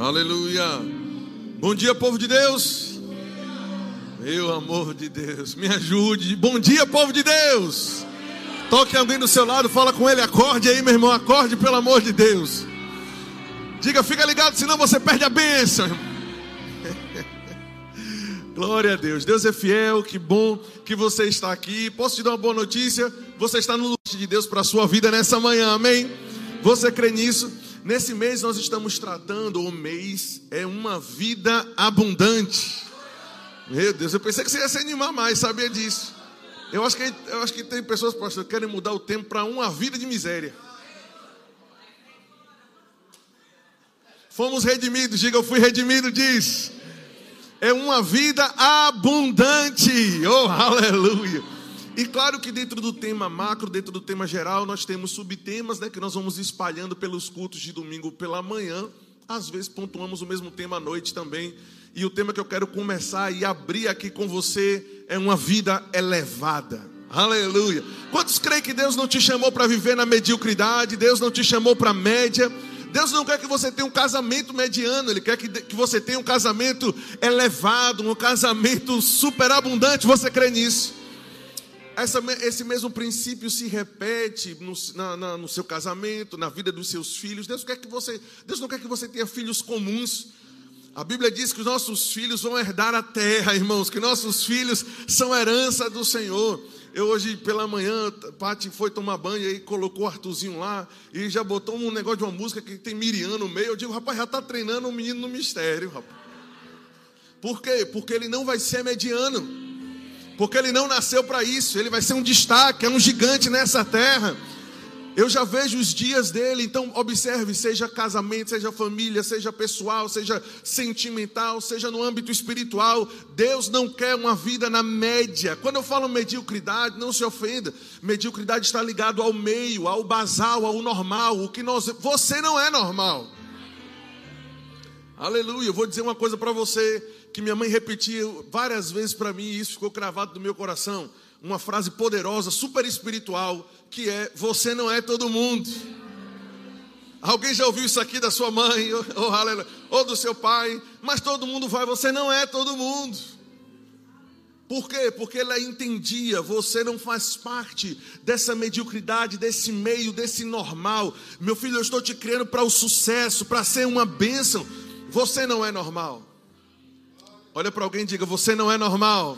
Aleluia. Bom dia, povo de Deus. Meu amor de Deus, me ajude. Bom dia, povo de Deus. Toque alguém do seu lado, fala com ele, acorde aí, meu irmão, acorde pelo amor de Deus. Diga, fica ligado, senão você perde a bênção. Glória a Deus. Deus é fiel, que bom que você está aqui. Posso te dar uma boa notícia? Você está no lugar de Deus para a sua vida nessa manhã, amém? Você crê nisso? Nesse mês nós estamos tratando, o mês é uma vida abundante. Meu Deus, eu pensei que você ia se animar mais, sabia disso. Eu acho que, eu acho que tem pessoas, pastor, que querem mudar o tempo para uma vida de miséria. Fomos redimidos, diga eu fui redimido, diz. É uma vida abundante, oh aleluia. E claro que dentro do tema macro, dentro do tema geral, nós temos subtemas né, que nós vamos espalhando pelos cultos de domingo pela manhã. Às vezes pontuamos o mesmo tema à noite também. E o tema que eu quero começar e abrir aqui com você é uma vida elevada. Aleluia. Quantos creem que Deus não te chamou para viver na mediocridade? Deus não te chamou para média? Deus não quer que você tenha um casamento mediano, Ele quer que, que você tenha um casamento elevado, um casamento superabundante. Você crê nisso? Essa, esse mesmo princípio se repete no, na, na, no seu casamento, na vida dos seus filhos. Deus, quer que você, Deus não quer que você tenha filhos comuns. A Bíblia diz que os nossos filhos vão herdar a terra, irmãos, que nossos filhos são herança do Senhor. Eu hoje pela manhã, Pati foi tomar banho e colocou o Arthurzinho lá e já botou um negócio de uma música que tem Miriam no meio. Eu digo, rapaz, já está treinando um menino no mistério, rapaz. Por quê? Porque ele não vai ser mediano. Porque ele não nasceu para isso. Ele vai ser um destaque, é um gigante nessa terra. Eu já vejo os dias dele, então observe, seja casamento, seja família, seja pessoal, seja sentimental, seja no âmbito espiritual, Deus não quer uma vida na média. Quando eu falo mediocridade, não se ofenda. Mediocridade está ligado ao meio, ao basal, ao normal, o que nós você não é normal. Aleluia. Eu vou dizer uma coisa para você que minha mãe repetia várias vezes para mim, e isso ficou cravado no meu coração uma frase poderosa, super espiritual, que é: Você não é todo mundo. Alguém já ouviu isso aqui da sua mãe, ou, ou do seu pai, mas todo mundo vai, você não é todo mundo. Por quê? Porque ela entendia, você não faz parte dessa mediocridade, desse meio, desse normal. Meu filho, eu estou te criando para o sucesso, para ser uma bênção. Você não é normal. Olha para alguém e diga: Você não é normal.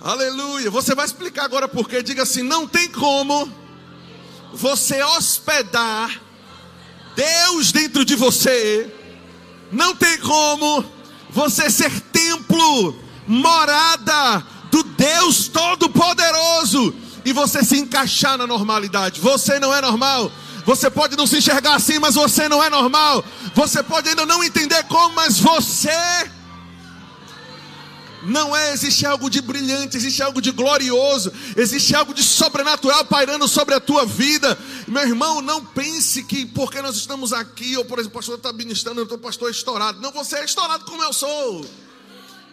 Aleluia. Você vai explicar agora porque. Diga assim: não tem como você hospedar Deus dentro de você. Não tem como você ser templo, morada do Deus Todo-Poderoso e você se encaixar na normalidade. Você não é normal. Você pode não se enxergar assim, mas você não é normal. Você pode ainda não entender como, mas você não é, existe algo de brilhante, existe algo de glorioso, existe algo de sobrenatural pairando sobre a tua vida. Meu irmão, não pense que porque nós estamos aqui, ou por exemplo, o pastor está ministrando, eu estou pastor estourado. Não, você é estourado como eu sou.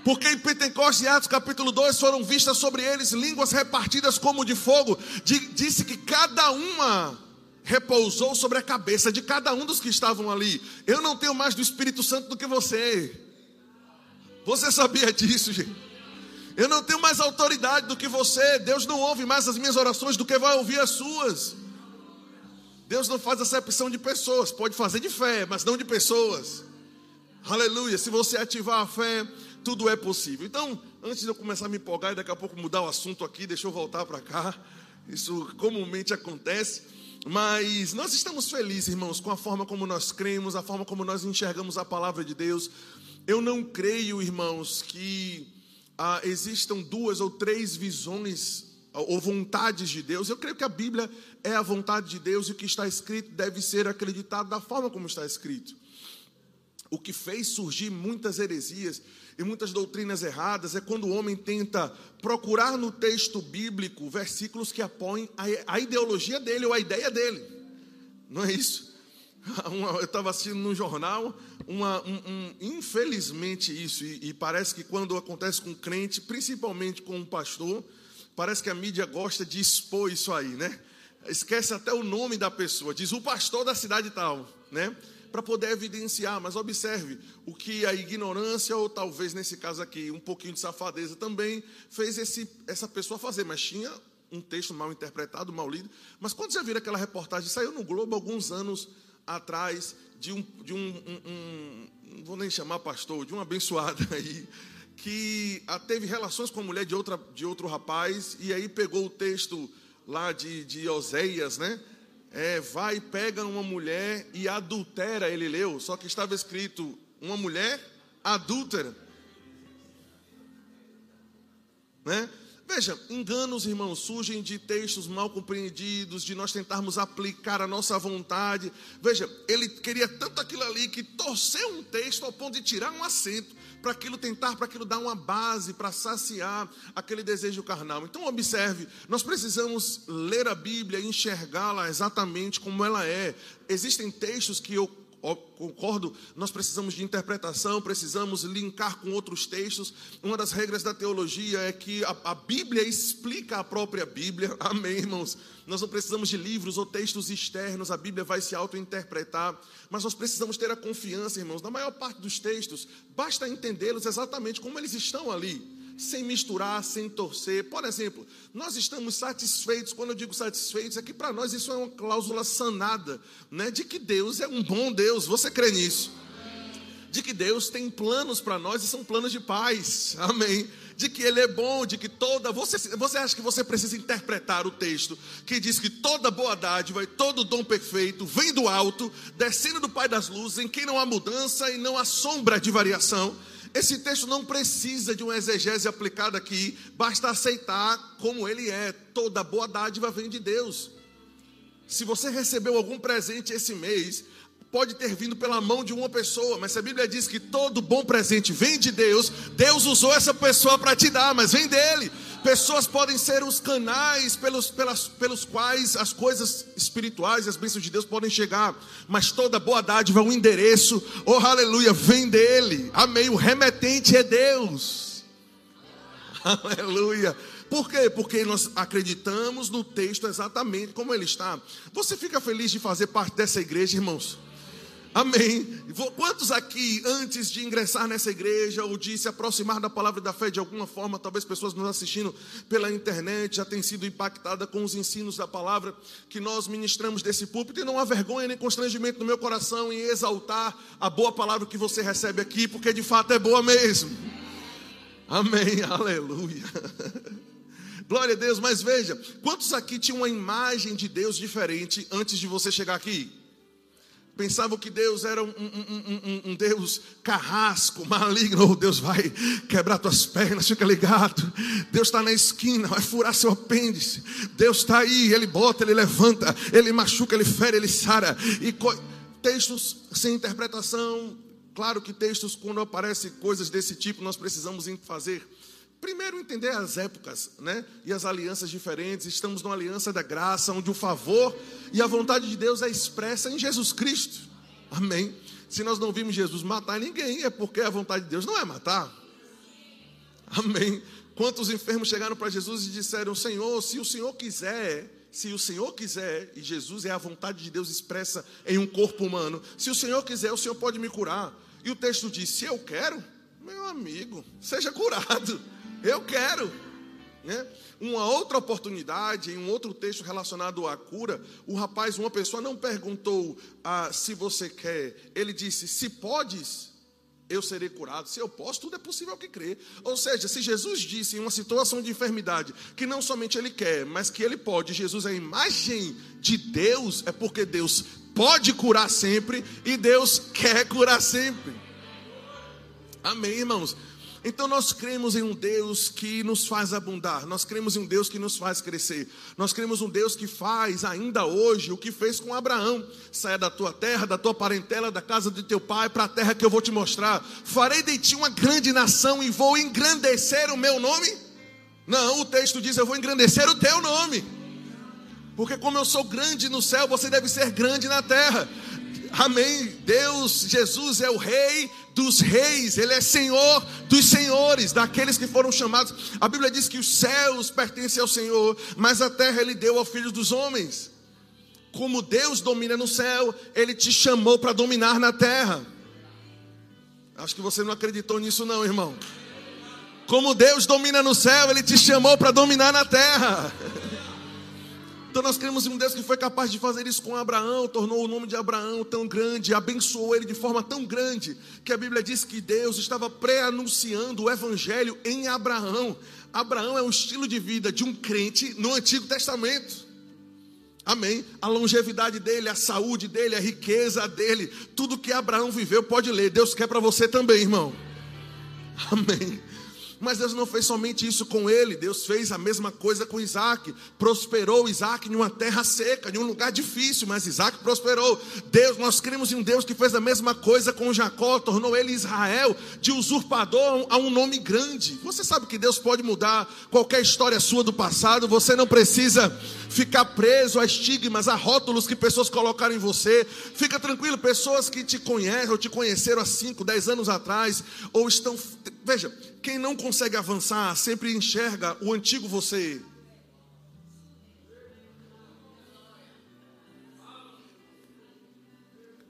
Porque em Pentecostes e Atos capítulo 2 foram vistas sobre eles línguas repartidas como de fogo. Disse que cada uma repousou sobre a cabeça de cada um dos que estavam ali. Eu não tenho mais do Espírito Santo do que você. Você sabia disso, gente? Eu não tenho mais autoridade do que você. Deus não ouve mais as minhas orações do que vai ouvir as suas. Deus não faz acepção de pessoas, pode fazer de fé, mas não de pessoas. Aleluia. Se você ativar a fé, tudo é possível. Então, antes de eu começar a me empolgar e daqui a pouco mudar o assunto aqui, deixa eu voltar para cá. Isso comumente acontece. Mas nós estamos felizes, irmãos, com a forma como nós cremos, a forma como nós enxergamos a palavra de Deus. Eu não creio, irmãos, que ah, existam duas ou três visões ou vontades de Deus. Eu creio que a Bíblia é a vontade de Deus e o que está escrito deve ser acreditado da forma como está escrito. O que fez surgir muitas heresias e muitas doutrinas erradas é quando o homem tenta procurar no texto bíblico versículos que apoiem a, ideologia dele ou a ideia dele. Não é isso? eu estava assistindo no jornal, uma, um, um, infelizmente isso, e, e, parece que quando acontece com crente, principalmente com um pastor, parece que a mídia gosta de expor isso aí, né? Esquece até o nome da pessoa, diz o pastor da cidade tal, né? Para poder evidenciar. Mas observe o que a ignorância, ou talvez nesse caso aqui, um pouquinho de safadeza também, fez esse, essa pessoa fazer. Mas tinha um texto mal interpretado, mal lido. Mas quando você vira aquela reportagem, saiu no Globo alguns anos atrás, de um, de um, um, um não vou nem chamar pastor, de um abençoado aí, que teve relações com a mulher de, outra, de outro rapaz, e aí pegou o texto lá de, de Oséias, né? É, vai, pega uma mulher e adultera, ele leu, só que estava escrito uma mulher adúltera. Né? Veja, enganos, irmãos, surgem de textos mal compreendidos, de nós tentarmos aplicar a nossa vontade. Veja, ele queria tanto aquilo ali que torceu um texto ao ponto de tirar um acento para aquilo tentar, para aquilo dar uma base, para saciar aquele desejo carnal. Então, observe, nós precisamos ler a Bíblia e enxergá-la exatamente como ela é. Existem textos que eu concordo, nós precisamos de interpretação, precisamos linkar com outros textos. Uma das regras da teologia é que a, a, Bíblia explica a própria Bíblia. Amém, irmãos? Nós não precisamos de livros ou textos externos, a Bíblia vai se auto-interpretar, mas nós precisamos ter a confiança, irmãos. Na maior parte dos textos, basta entendê-los exatamente como eles estão ali sem misturar, sem torcer. Por exemplo, nós estamos satisfeitos, quando eu digo satisfeitos, é que para nós isso é uma cláusula sanada, né? de que Deus é um bom Deus. Você crê nisso? De que Deus tem planos para nós e são planos de paz. Amém de que ele é bom, de que toda. Você, você acha que você precisa interpretar o texto que diz que toda boa dádiva e todo dom perfeito vem do alto, descendo do Pai das luzes, em quem não há mudança e não há sombra de variação. Esse texto não precisa de uma exegese aplicada aqui, basta aceitar como ele é. Toda boa dádiva vem de Deus. Se você recebeu algum presente esse mês, pode ter vindo pela mão de uma pessoa, mas a Bíblia diz que todo bom presente vem de Deus. Deus usou essa pessoa para te dar, mas vem dele. Pessoas podem ser os canais pelos, pelas, pelos quais as coisas espirituais e as bênçãos de Deus podem chegar, mas toda boa dádiva, o endereço, oh aleluia, vem dele. Amém. O remetente é Deus. Aleluia. Por quê? Porque nós acreditamos no texto exatamente como ele está. Você fica feliz de fazer parte dessa igreja, irmãos? Amém. Quantos aqui, antes de ingressar nessa igreja ou de se aproximar da palavra da fé de alguma forma, talvez pessoas nos assistindo pela internet já têm sido impactadas com os ensinos da palavra que nós ministramos desse púlpito e não há vergonha nem constrangimento no meu coração em exaltar a boa palavra que você recebe aqui, porque de fato é boa mesmo. Amém. Aleluia. Glória a Deus, mas veja, quantos aqui tinham uma imagem de Deus diferente antes de você chegar aqui? Pensavam que Deus era um, um, um, um, Deus carrasco, maligno. Oh, Deus vai quebrar tuas pernas, fica ligado. Deus está na esquina, vai furar seu apêndice. Deus está aí, ele bota, ele levanta, ele machuca, ele fere, ele sara. E textos sem interpretação. Claro que textos, quando aparecem coisas desse tipo, nós precisamos fazer Primeiro, entender as épocas né? e as alianças diferentes. Estamos numa aliança da graça, onde o favor e a vontade de Deus é expressa em Jesus Cristo. Amém. Se nós não vimos Jesus matar ninguém, é porque a vontade de Deus não é matar. Amém. Quantos enfermos chegaram para Jesus e disseram: Senhor, se o Senhor quiser, se o Senhor quiser, e Jesus é a vontade de Deus expressa em um corpo humano, se o Senhor quiser, o Senhor pode me curar. E o texto diz: Se eu quero, meu amigo, seja curado. Eu quero. Né? Uma outra oportunidade, em um outro texto relacionado à cura, o rapaz, uma pessoa não perguntou ah, se você quer, ele disse: se podes, eu serei curado. Se eu posso, tudo é possível que crê. Ou seja, se Jesus disse em uma situação de enfermidade que não somente ele quer, mas que ele pode, Jesus é a imagem de Deus, é porque Deus pode curar sempre e Deus quer curar sempre. Amém, irmãos? Então nós cremos em um Deus que nos faz abundar, nós cremos em um Deus que nos faz crescer, nós cremos em um Deus que faz ainda hoje o que fez com Abraão: saia da tua terra, da tua parentela, da casa de teu pai, para a terra que eu vou te mostrar. Farei de ti uma grande nação e vou engrandecer o meu nome. Não, o texto diz: eu vou engrandecer o teu nome. Porque como eu sou grande no céu, você deve ser grande na terra. Amém. Deus, Jesus é o Rei dos reis, Ele é Senhor dos senhores, daqueles que foram chamados. A Bíblia diz que os céus pertencem ao Senhor, mas a terra Ele deu ao Filho dos homens. Como Deus domina no céu, Ele te chamou para dominar na terra. Acho que você não acreditou nisso, não, irmão. Como Deus domina no céu, Ele te chamou para dominar na terra. Então nós queremos um Deus que foi capaz de fazer isso com Abraão, tornou o nome de Abraão tão grande, abençoou ele de forma tão grande, que a Bíblia diz que Deus estava pré-anunciando o evangelho em Abraão. Abraão é um estilo de vida de um crente no Antigo Testamento. Amém. A longevidade dele, a saúde dele, a riqueza dele, tudo que Abraão viveu, pode ler. Deus quer para você também, irmão. Amém. Mas Deus não fez somente isso com ele, Deus fez a mesma coisa com Isaac. Prosperou Isaac em uma terra seca, em um lugar difícil, mas Isaac prosperou. Deus, nós cremos em um Deus que fez a mesma coisa com Jacó, tornou ele Israel, de usurpador a um nome grande. Você sabe que Deus pode mudar qualquer história sua do passado, você não precisa ficar preso a estigmas, a rótulos que pessoas colocaram em você. Fica tranquilo, pessoas que te conhecem ou te conheceram há 5, 10 anos atrás, ou estão. Veja, quem não consegue avançar sempre enxerga o antigo você.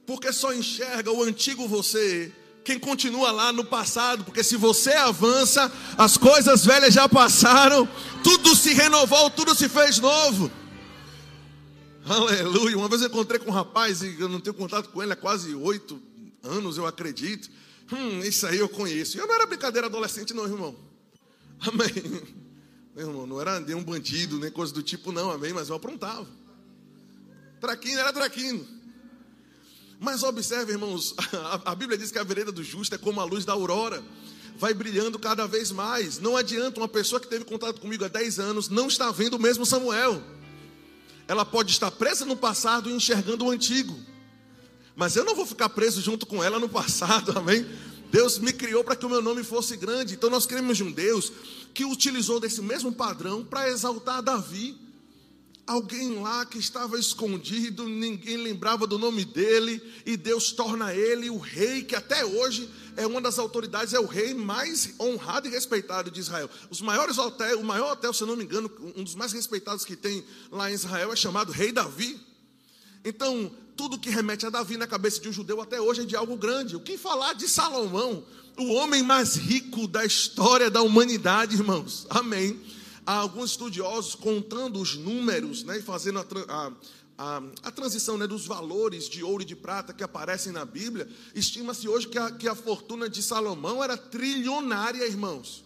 Porque só enxerga o antigo você quem continua lá no passado, porque se você avança, as coisas velhas já passaram, tudo se renovou, tudo se fez novo. Aleluia. Uma vez eu encontrei com um rapaz, e eu não tenho contato com ele há quase oito anos, eu acredito. Hum, isso aí eu conheço. E eu não era brincadeira adolescente, não, irmão. Amém. Meu irmão, não era nenhum bandido, nem coisa do tipo, não, amém, mas eu aprontava. Traquino era traquino. Mas observe, irmãos, a, a Bíblia diz que a vereda do justo é como a luz da aurora, vai brilhando cada vez mais. Não adianta uma pessoa que teve contato comigo há 10 anos não estar vendo o mesmo Samuel. Ela pode estar presa no passado e enxergando o antigo. Mas eu não vou ficar preso junto com ela no passado, amém? Deus me criou para que o meu nome fosse grande. Então nós queremos de um Deus que utilizou desse mesmo padrão para exaltar Davi. Alguém lá que estava escondido, ninguém lembrava do nome dele, e Deus torna ele o rei, que até hoje é uma das autoridades, é o rei mais honrado e respeitado de Israel. Os maiores hotéis, o maior hotel, se não me engano, um dos mais respeitados que tem lá em Israel é chamado Rei Davi. Então, tudo que remete a Davi na cabeça de um judeu até hoje é de algo grande. O que falar de Salomão, o homem mais rico da história da humanidade, irmãos? Amém. Há alguns estudiosos contando os números né, e fazendo a, a, a, a transição né, dos valores de ouro e de prata que aparecem na Bíblia. Estima-se hoje que a, que a fortuna de Salomão era trilionária, irmãos.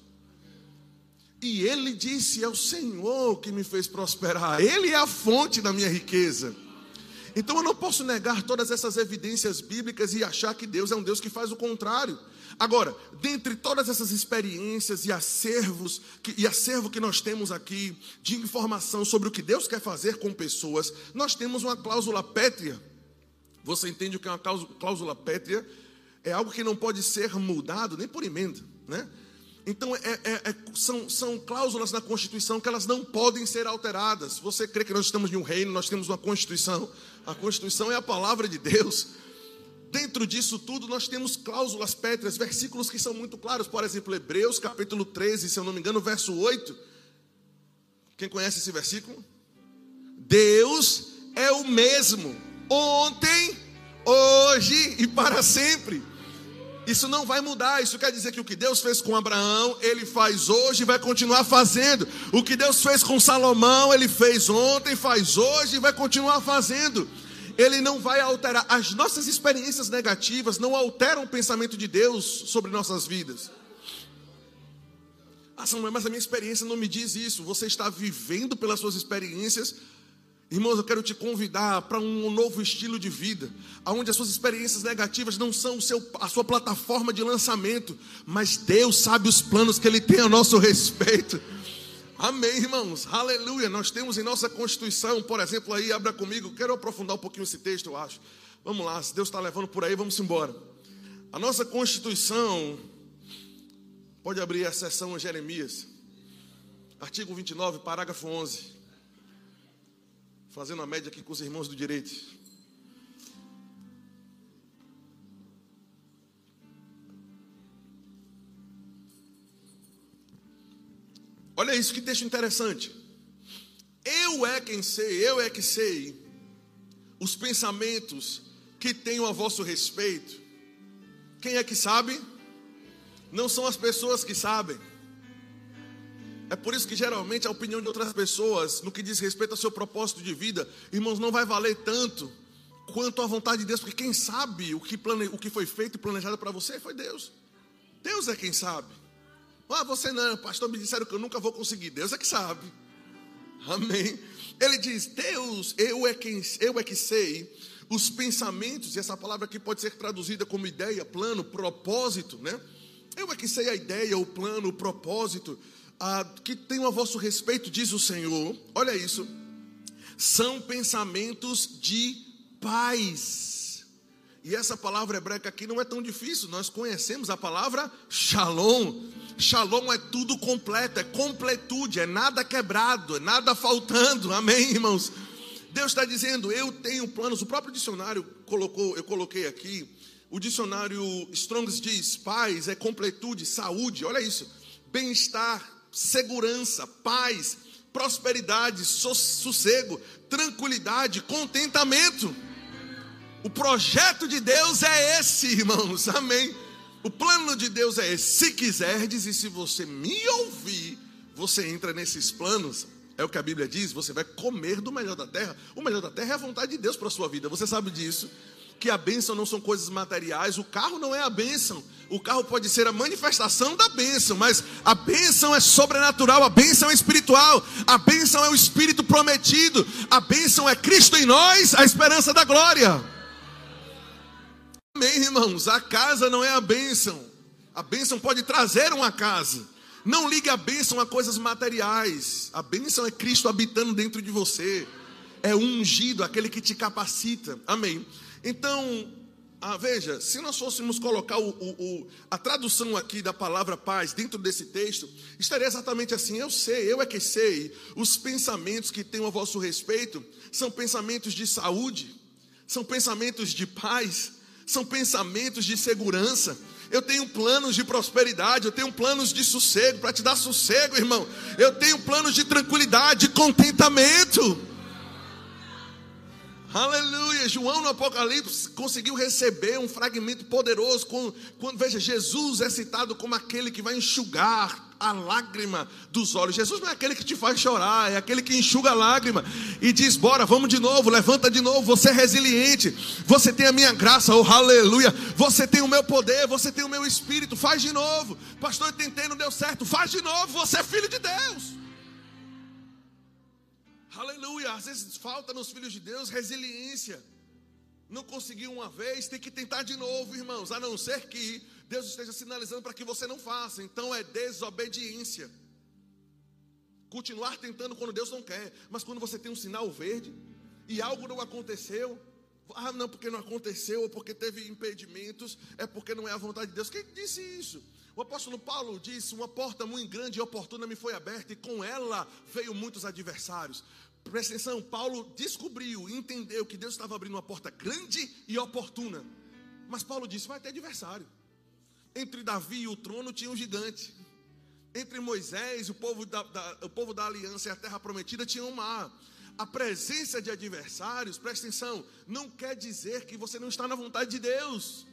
E ele disse: É o Senhor que me fez prosperar, Ele é a fonte da minha riqueza. Então eu não posso negar todas essas evidências bíblicas e achar que Deus é um Deus que faz o contrário. Agora, dentre todas essas experiências e acervos que, e acervo que nós temos aqui de informação sobre o que Deus quer fazer com pessoas, nós temos uma cláusula pétrea. Você entende o que é uma cláusula pétrea? É algo que não pode ser mudado nem por emenda, né? Então, é, é, é, são, são cláusulas na Constituição que elas não podem ser alteradas. Você crê que nós estamos em um reino, nós temos uma Constituição. A Constituição é a palavra de Deus. Dentro disso tudo, nós temos cláusulas pétreas, versículos que são muito claros. Por exemplo, Hebreus capítulo 13, se eu não me engano, verso 8. Quem conhece esse versículo? Deus é o mesmo, ontem, hoje e para sempre. Isso não vai mudar. Isso quer dizer que o que Deus fez com Abraão, ele faz hoje e vai continuar fazendo. O que Deus fez com Salomão, ele fez ontem, faz hoje e vai continuar fazendo. Ele não vai alterar. As nossas experiências negativas não alteram o pensamento de Deus sobre nossas vidas. Ah, Samuel, mas a minha experiência não me diz isso. Você está vivendo pelas suas experiências Irmãos, eu quero te convidar para um novo estilo de vida, onde as suas experiências negativas não são seu, a sua plataforma de lançamento, mas Deus sabe os planos que Ele tem a nosso respeito. Amém, irmãos, aleluia. Nós temos em nossa Constituição, por exemplo, aí, abra comigo, quero aprofundar um pouquinho esse texto, eu acho. Vamos lá, se Deus está levando por aí, vamos embora. A nossa Constituição, pode abrir a sessão Jeremias, artigo 29, parágrafo 11 fazendo a média aqui com os irmãos do direito. Olha isso, que texto interessante. Eu é quem sei, eu é que sei os pensamentos que tenho a vosso respeito? Quem é que sabe? Não são as pessoas que sabem. É por isso que geralmente a opinião de outras pessoas, no que diz respeito ao seu propósito de vida, irmãos, não vai valer tanto quanto a vontade de Deus, porque quem sabe o que, plane... o que foi feito e planejado para você foi Deus. Deus é quem sabe. Ah, você não, pastor, me disseram que eu nunca vou conseguir. Deus é que sabe. Amém. Ele diz: Deus, eu é quem eu é que sei os pensamentos, e essa palavra aqui pode ser traduzida como ideia, plano, propósito, né? Eu é que sei a ideia, o plano, o propósito, que tenho a vosso respeito, diz o Senhor. Olha isso. São pensamentos de paz. E essa palavra hebraica aqui não é tão difícil, nós conhecemos a palavra shalom. Shalom é tudo completo, é completude, é nada quebrado, é nada faltando. Amém, irmãos? Deus está dizendo, eu tenho planos. O próprio dicionário colocou, eu coloquei aqui. O dicionário Strongs diz: paz é completude, saúde. Olha isso, bem-estar, segurança, paz, prosperidade, sossego, tranquilidade, contentamento. O projeto de Deus é esse, irmãos. Amém. O plano de Deus é esse. Se quiserdes e se você me ouvir, você entra nesses planos. É o que a Bíblia diz, você vai comer do melhor da terra. O melhor da terra é a vontade de Deus para a sua vida. Você sabe disso? Que a bênção não são coisas materiais, o carro não é a bênção. O carro pode ser a manifestação da bênção, mas a bênção é sobrenatural, a bênção é espiritual, a bênção é o Espírito prometido, a bênção é Cristo em nós, a esperança da glória. Amém, irmãos? A casa não é a bênção. A bênção pode trazer uma casa. Não ligue a bênção a coisas materiais. A bênção é Cristo habitando dentro de você. É ungido, aquele que te capacita. Amém. Então, ah, veja, se nós fôssemos colocar o, o, o, a tradução aqui da palavra paz dentro desse texto, estaria exatamente assim: eu sei, eu é que sei, os pensamentos que tenho a vosso respeito são pensamentos de saúde, são pensamentos de paz, são pensamentos de segurança. Eu tenho planos de prosperidade, eu tenho planos de sossego, para te dar sossego, irmão. Eu tenho planos de tranquilidade, de contentamento. Aleluia. João no Apocalipse conseguiu receber um fragmento poderoso quando, quando, veja, Jesus é citado como aquele que vai enxugar a lágrima dos olhos. Jesus não é aquele que te faz chorar, é aquele que enxuga a lágrima e diz: Bora, vamos de novo, levanta de novo. Você é resiliente, você tem a minha graça, oh aleluia. Você tem o meu poder, você tem o meu espírito, faz de novo. Pastor, eu tentei, não deu certo, faz de novo. Você é filho de Deus. Aleluia. Às vezes falta nos filhos de Deus resiliência. Não conseguiu uma vez, tem que tentar de novo, irmãos. A não ser que Deus esteja sinalizando para que você não faça. Então é desobediência. Continuar tentando quando Deus não quer. Mas quando você tem um sinal verde e algo não aconteceu, ah, não, porque não aconteceu, ou porque teve impedimentos, é porque não é a vontade de Deus. Quem disse isso? O apóstolo Paulo disse: Uma porta muito grande e oportuna me foi aberta, e com ela veio muitos adversários. Presta atenção, Paulo descobriu, entendeu que Deus estava abrindo uma porta grande e oportuna. Mas Paulo disse: vai ter adversário. Entre Davi e o trono tinha um gigante. Entre Moisés, o povo da, da, o povo da aliança e a terra prometida tinha um mar. A presença de adversários, presta atenção, não quer dizer que você não está na vontade de Deus.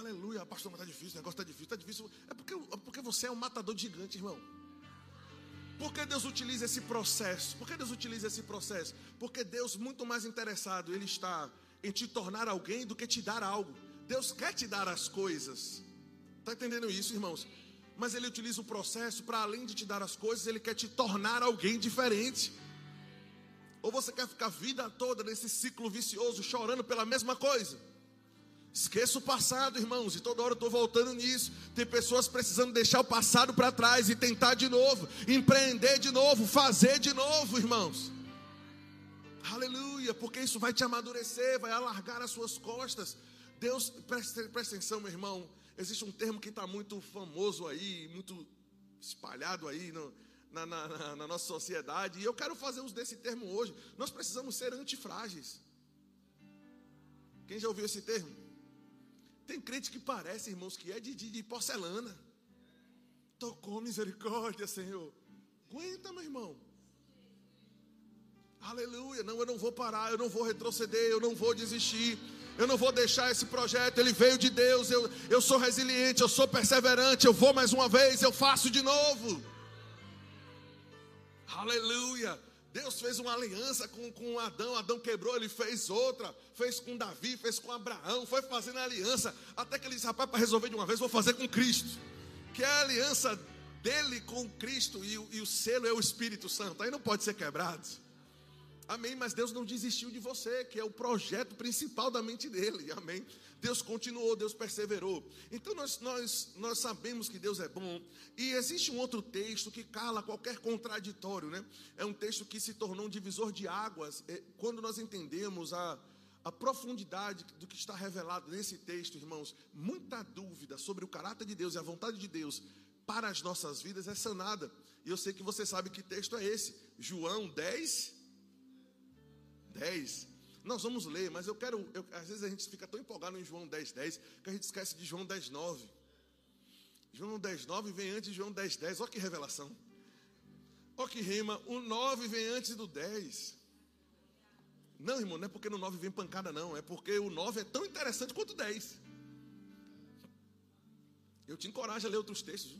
Aleluia, pastor, mas está difícil, o negócio está difícil, está difícil. É porque, é porque você é um matador gigante, irmão. Por que Deus utiliza esse processo? Por que Deus utiliza esse processo? Porque Deus, muito mais interessado, Ele está em te tornar alguém do que te dar algo. Deus quer te dar as coisas. Está entendendo isso, irmãos? Mas Ele utiliza o processo para, além de te dar as coisas, Ele quer te tornar alguém diferente. Ou você quer ficar a vida toda nesse ciclo vicioso, chorando pela mesma coisa? Esqueça o passado, irmãos, e toda hora eu estou voltando nisso. Tem pessoas precisando deixar o passado para trás e tentar de novo, empreender de novo, fazer de novo, irmãos. Aleluia, porque isso vai te amadurecer, vai alargar as suas costas. Deus, presta, presta atenção, meu irmão. Existe um termo que está muito famoso aí, muito espalhado aí no, na, na, na nossa sociedade, e eu quero fazer uso desse termo hoje. Nós precisamos ser antifrágeis. Quem já ouviu esse termo? Tem crente que parece, irmãos, que é de, de, de porcelana. Tocou misericórdia, Senhor. Aguenta, meu irmão. Aleluia. Não, eu não vou parar, eu não vou retroceder, eu não vou desistir. Eu não vou deixar esse projeto, ele veio de Deus. Eu, eu sou resiliente, eu sou perseverante. Eu vou mais uma vez, eu faço de novo. Aleluia. Deus fez uma aliança com, com Adão, Adão quebrou, ele fez outra, fez com Davi, fez com Abraão, foi fazendo aliança, até que ele disse: rapaz, para resolver de uma vez, vou fazer com Cristo, que é a aliança dele com Cristo, e, e o selo é o Espírito Santo, aí não pode ser quebrado. Amém. Mas Deus não desistiu de você, que é o projeto principal da mente dele. Amém. Deus continuou, Deus perseverou. Então nós, nós, nós sabemos que Deus é bom. E existe um outro texto que cala qualquer contraditório, né? É um texto que se tornou um divisor de águas. É, quando nós entendemos a, a profundidade do que está revelado nesse texto, irmãos, muita dúvida sobre o caráter de Deus e a vontade de Deus para as nossas vidas é sanada. E eu sei que você sabe que texto é esse. João 10, 10. Nós vamos ler, mas eu quero. Eu, às vezes a gente fica tão empolgado em João 10, 10 que a gente esquece de João 10, 9. João 10, 9 vem antes de João 10, 10. Olha que revelação. Olha que rima. O 9 vem antes do 10. Não, irmão, não é porque no 9 vem pancada, não. É porque o 9 é tão interessante quanto o 10. Eu te encorajo a ler outros textos.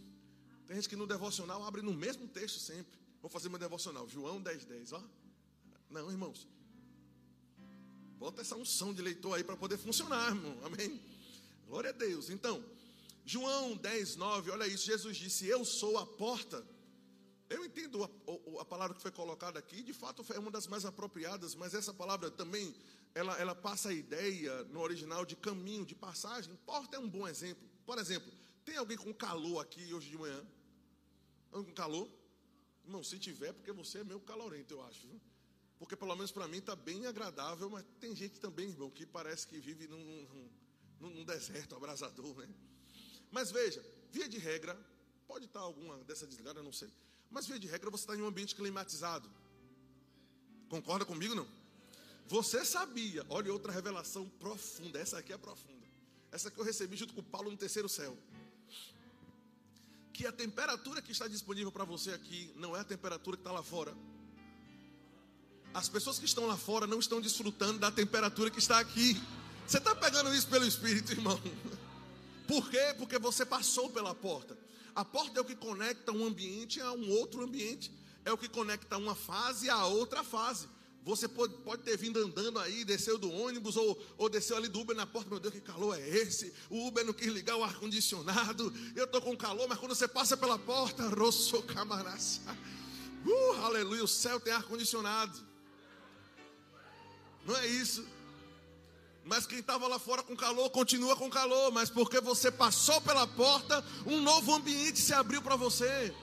Tem gente que no devocional abre no mesmo texto sempre. Vou fazer meu devocional. João 10, 10. Ó. Não, irmãos. Bota essa unção de leitor aí para poder funcionar, irmão. Amém? Glória a Deus. Então, João 10, 9, olha isso. Jesus disse: Eu sou a porta. Eu entendo a, a, palavra que foi colocada aqui, de fato é uma das mais apropriadas, mas essa palavra também, ela, ela passa a ideia no original de caminho, de passagem. Porta é um bom exemplo. Por exemplo, tem alguém com calor aqui hoje de manhã? Alguém com calor? Não, se tiver, porque você é meio calorento, eu acho. Viu? Porque pelo menos para mim está bem agradável, mas tem gente também, irmão, que parece que vive num, num, num deserto abrasador, né? Mas veja, via de regra, pode estar tá alguma dessa desligada, eu não sei. Mas via de regra você está em um ambiente climatizado. Concorda comigo não? Você sabia, olha outra revelação profunda, essa aqui é profunda. Essa que eu recebi junto com Paulo no terceiro céu. Que a temperatura que está disponível para você aqui não é a temperatura que está lá fora. As pessoas que estão lá fora não estão desfrutando da temperatura que está aqui. Você está pegando isso pelo Espírito, irmão? Por quê? Porque você passou pela porta. A porta é o que conecta um ambiente a um outro ambiente. É o que conecta uma fase a outra fase. Você pode, pode ter vindo andando aí, desceu do ônibus ou, ou desceu ali do Uber na porta. Meu Deus, que calor é esse? O Uber não quis ligar o ar-condicionado. Eu estou com calor, mas quando você passa pela porta, roço camaraça. Uh, aleluia, o céu tem ar-condicionado. Não é isso. Mas quem estava lá fora com calor continua com calor, mas porque você passou pela porta, um novo ambiente se abriu para você.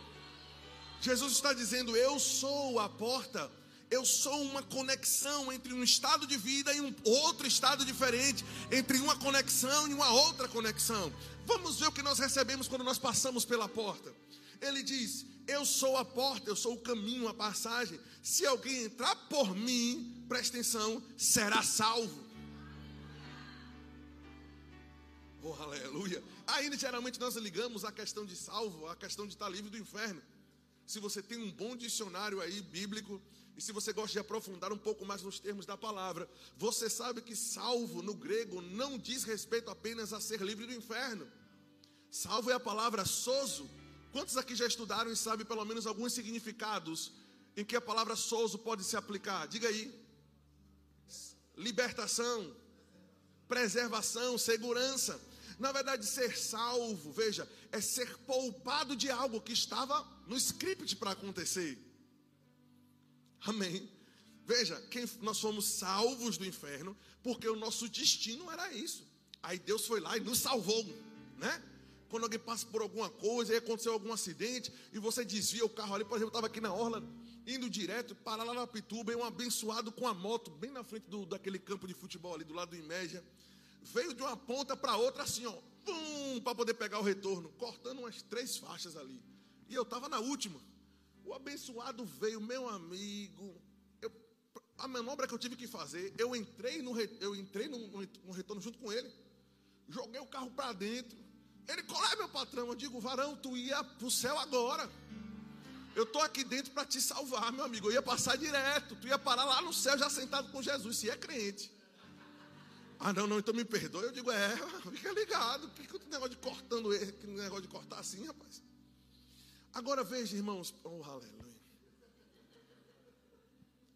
Jesus está dizendo: Eu sou a porta. Eu sou uma conexão entre um estado de vida e um outro estado diferente, entre uma conexão e uma outra conexão. Vamos ver o que nós recebemos quando nós passamos pela porta. Ele diz: Eu sou a porta, eu sou o caminho, a passagem. Se alguém entrar por mim, presta atenção, será salvo. Oh, aleluia. Ainda geralmente nós ligamos a questão de salvo, a questão de estar livre do inferno. Se você tem um bom dicionário aí bíblico, e se você gosta de aprofundar um pouco mais nos termos da palavra, você sabe que salvo no grego não diz respeito apenas a ser livre do inferno. Salvo é a palavra soso. Quantos aqui já estudaram e sabem pelo menos alguns significados em que a palavra soso pode se aplicar? Diga aí libertação, preservação, segurança. Na verdade, ser salvo, veja, é ser poupado de algo que estava no script para acontecer. Amém. Veja, quem, nós fomos salvos do inferno porque o nosso destino era isso. Aí Deus foi lá e nos salvou, né? Quando alguém passa por alguma coisa, aí aconteceu algum acidente e você desvia o carro ali, por exemplo, eu estava aqui na orla indo direto para lá na Pituba, e um abençoado com a moto, bem na frente do, daquele campo de futebol ali, do lado do Imédia. Veio de uma ponta para outra assim, ó, para poder pegar o retorno, cortando umas três faixas ali. E eu estava na última. O abençoado veio, meu amigo. Eu, a manobra que eu tive que fazer, eu entrei no, eu entrei no, no retorno junto com ele, joguei o carro para dentro. Ele, qual é meu patrão? Eu digo, varão, tu ia para o céu agora. Eu estou aqui dentro para te salvar, meu amigo. Eu ia passar direto. Tu ia parar lá no céu já sentado com Jesus, se é crente. Ah, não, não, então me perdoe. Eu digo, é, fica ligado. Que, que negócio de cortando, que negócio de cortar assim, rapaz. Agora veja, irmãos, oh, aleluia.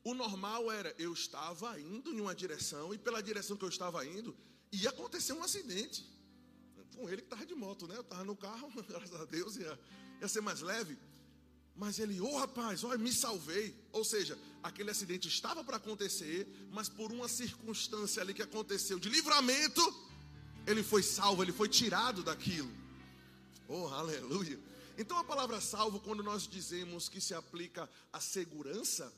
O normal era, eu estava indo em uma direção, e pela direção que eu estava indo, ia acontecer um acidente. Com ele que estava de moto, né? Eu estava no carro, graças a Deus, ia, ia ser mais leve. Mas ele, ô oh, rapaz, olha, me salvei. Ou seja, aquele acidente estava para acontecer, mas por uma circunstância ali que aconteceu de livramento, ele foi salvo, ele foi tirado daquilo. Oh, aleluia. Então a palavra salvo, quando nós dizemos que se aplica à segurança,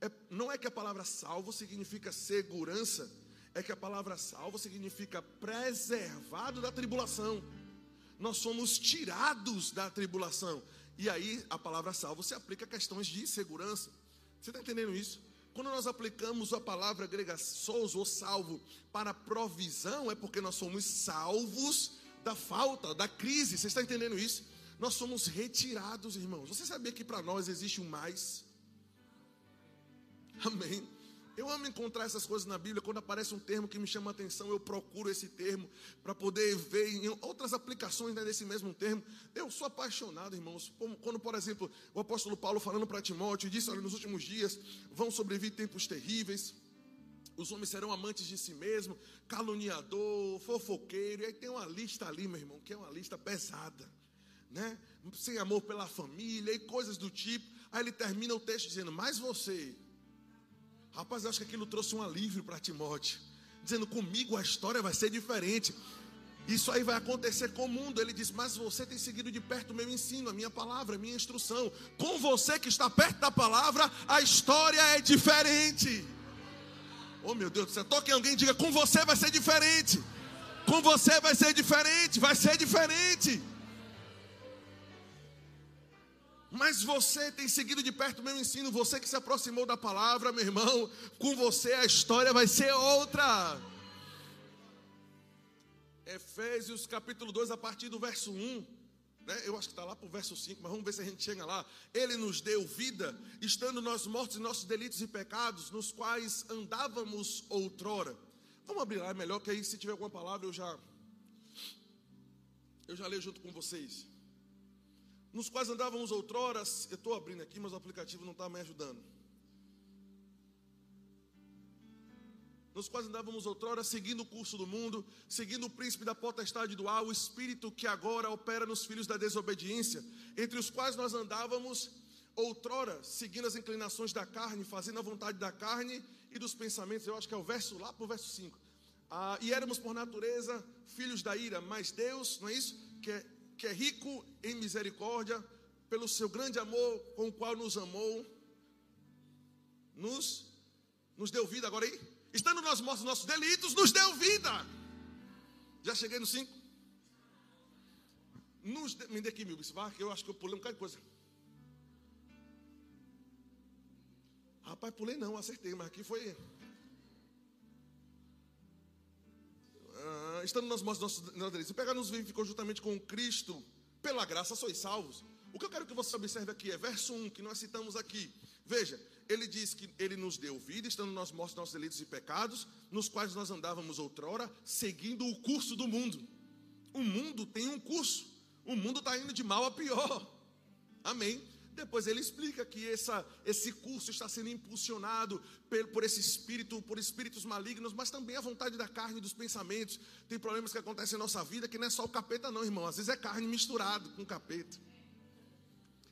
é, não é que a palavra salvo significa segurança, é que a palavra salvo significa preservado da tribulação. Nós somos tirados da tribulação. E aí a palavra salvo se aplica a questões de segurança. Você está entendendo isso? Quando nós aplicamos a palavra grega sous ou salvo para provisão, é porque nós somos salvos da falta, da crise. Você está entendendo isso? Nós somos retirados, irmãos. Você sabia que para nós existe um mais? Amém. Eu amo encontrar essas coisas na Bíblia. Quando aparece um termo que me chama a atenção, eu procuro esse termo para poder ver em outras aplicações né, desse mesmo termo. Eu sou apaixonado, irmãos. Quando, por exemplo, o apóstolo Paulo falando para Timóteo disse: Olha, nos últimos dias vão sobreviver tempos terríveis. Os homens serão amantes de si mesmo, caluniador, fofoqueiro. E aí tem uma lista ali, meu irmão, que é uma lista pesada, né? Sem amor pela família e coisas do tipo. Aí ele termina o texto dizendo: Mas você Rapaz, eu acho que aquilo trouxe um alívio para Timóteo, dizendo: comigo a história vai ser diferente. Isso aí vai acontecer com o mundo. Ele diz: Mas você tem seguido de perto o meu ensino, a minha palavra, a minha instrução. Com você que está perto da palavra, a história é diferente. Oh meu Deus do céu, toque alguém e diga: Com você vai ser diferente. Com você vai ser diferente, vai ser diferente. Mas você tem seguido de perto o meu ensino, você que se aproximou da palavra, meu irmão, com você a história vai ser outra. Efésios capítulo 2, a partir do verso 1. Né? Eu acho que está lá para o verso 5, mas vamos ver se a gente chega lá. Ele nos deu vida, estando nós mortos em nossos delitos e pecados, nos quais andávamos outrora. Vamos abrir lá, é melhor que aí, se tiver alguma palavra, eu já. Eu já leio junto com vocês nos quais andávamos outroras. Eu estou abrindo aqui, mas o aplicativo não está me ajudando. Nos quais andávamos outrora, seguindo o curso do mundo, seguindo o príncipe da potestade do ar, o espírito que agora opera nos filhos da desobediência, entre os quais nós andávamos outrora, seguindo as inclinações da carne, fazendo a vontade da carne e dos pensamentos. Eu acho que é o verso lá para o verso 5. Ah, e éramos por natureza filhos da ira, mas Deus, não é isso? Que é que é rico em misericórdia, pelo seu grande amor com o qual nos amou, nos, nos deu vida. Agora aí, estando nós mortos nossos delitos, nos deu vida. Já cheguei no 5? Nos de, me dê aqui, que eu acho que eu pulei um bocado de coisa. Rapaz, pulei não, acertei, mas aqui foi. Estando nas mãos dos nossos delitos, pegar nos vivificou juntamente com Cristo, pela graça sois salvos. O que eu quero que você observe aqui é verso 1, que nós citamos aqui. Veja, ele diz que ele nos deu vida, estando nós mortos nossos delitos e pecados, nos quais nós andávamos outrora, seguindo o curso do mundo. O mundo tem um curso, o mundo está indo de mal a pior. Amém. Depois ele explica que essa, esse curso está sendo impulsionado por, por esse espírito, por espíritos malignos, mas também a vontade da carne e dos pensamentos. Tem problemas que acontecem em nossa vida que não é só o capeta, não, irmão. Às vezes é carne misturado com capeta.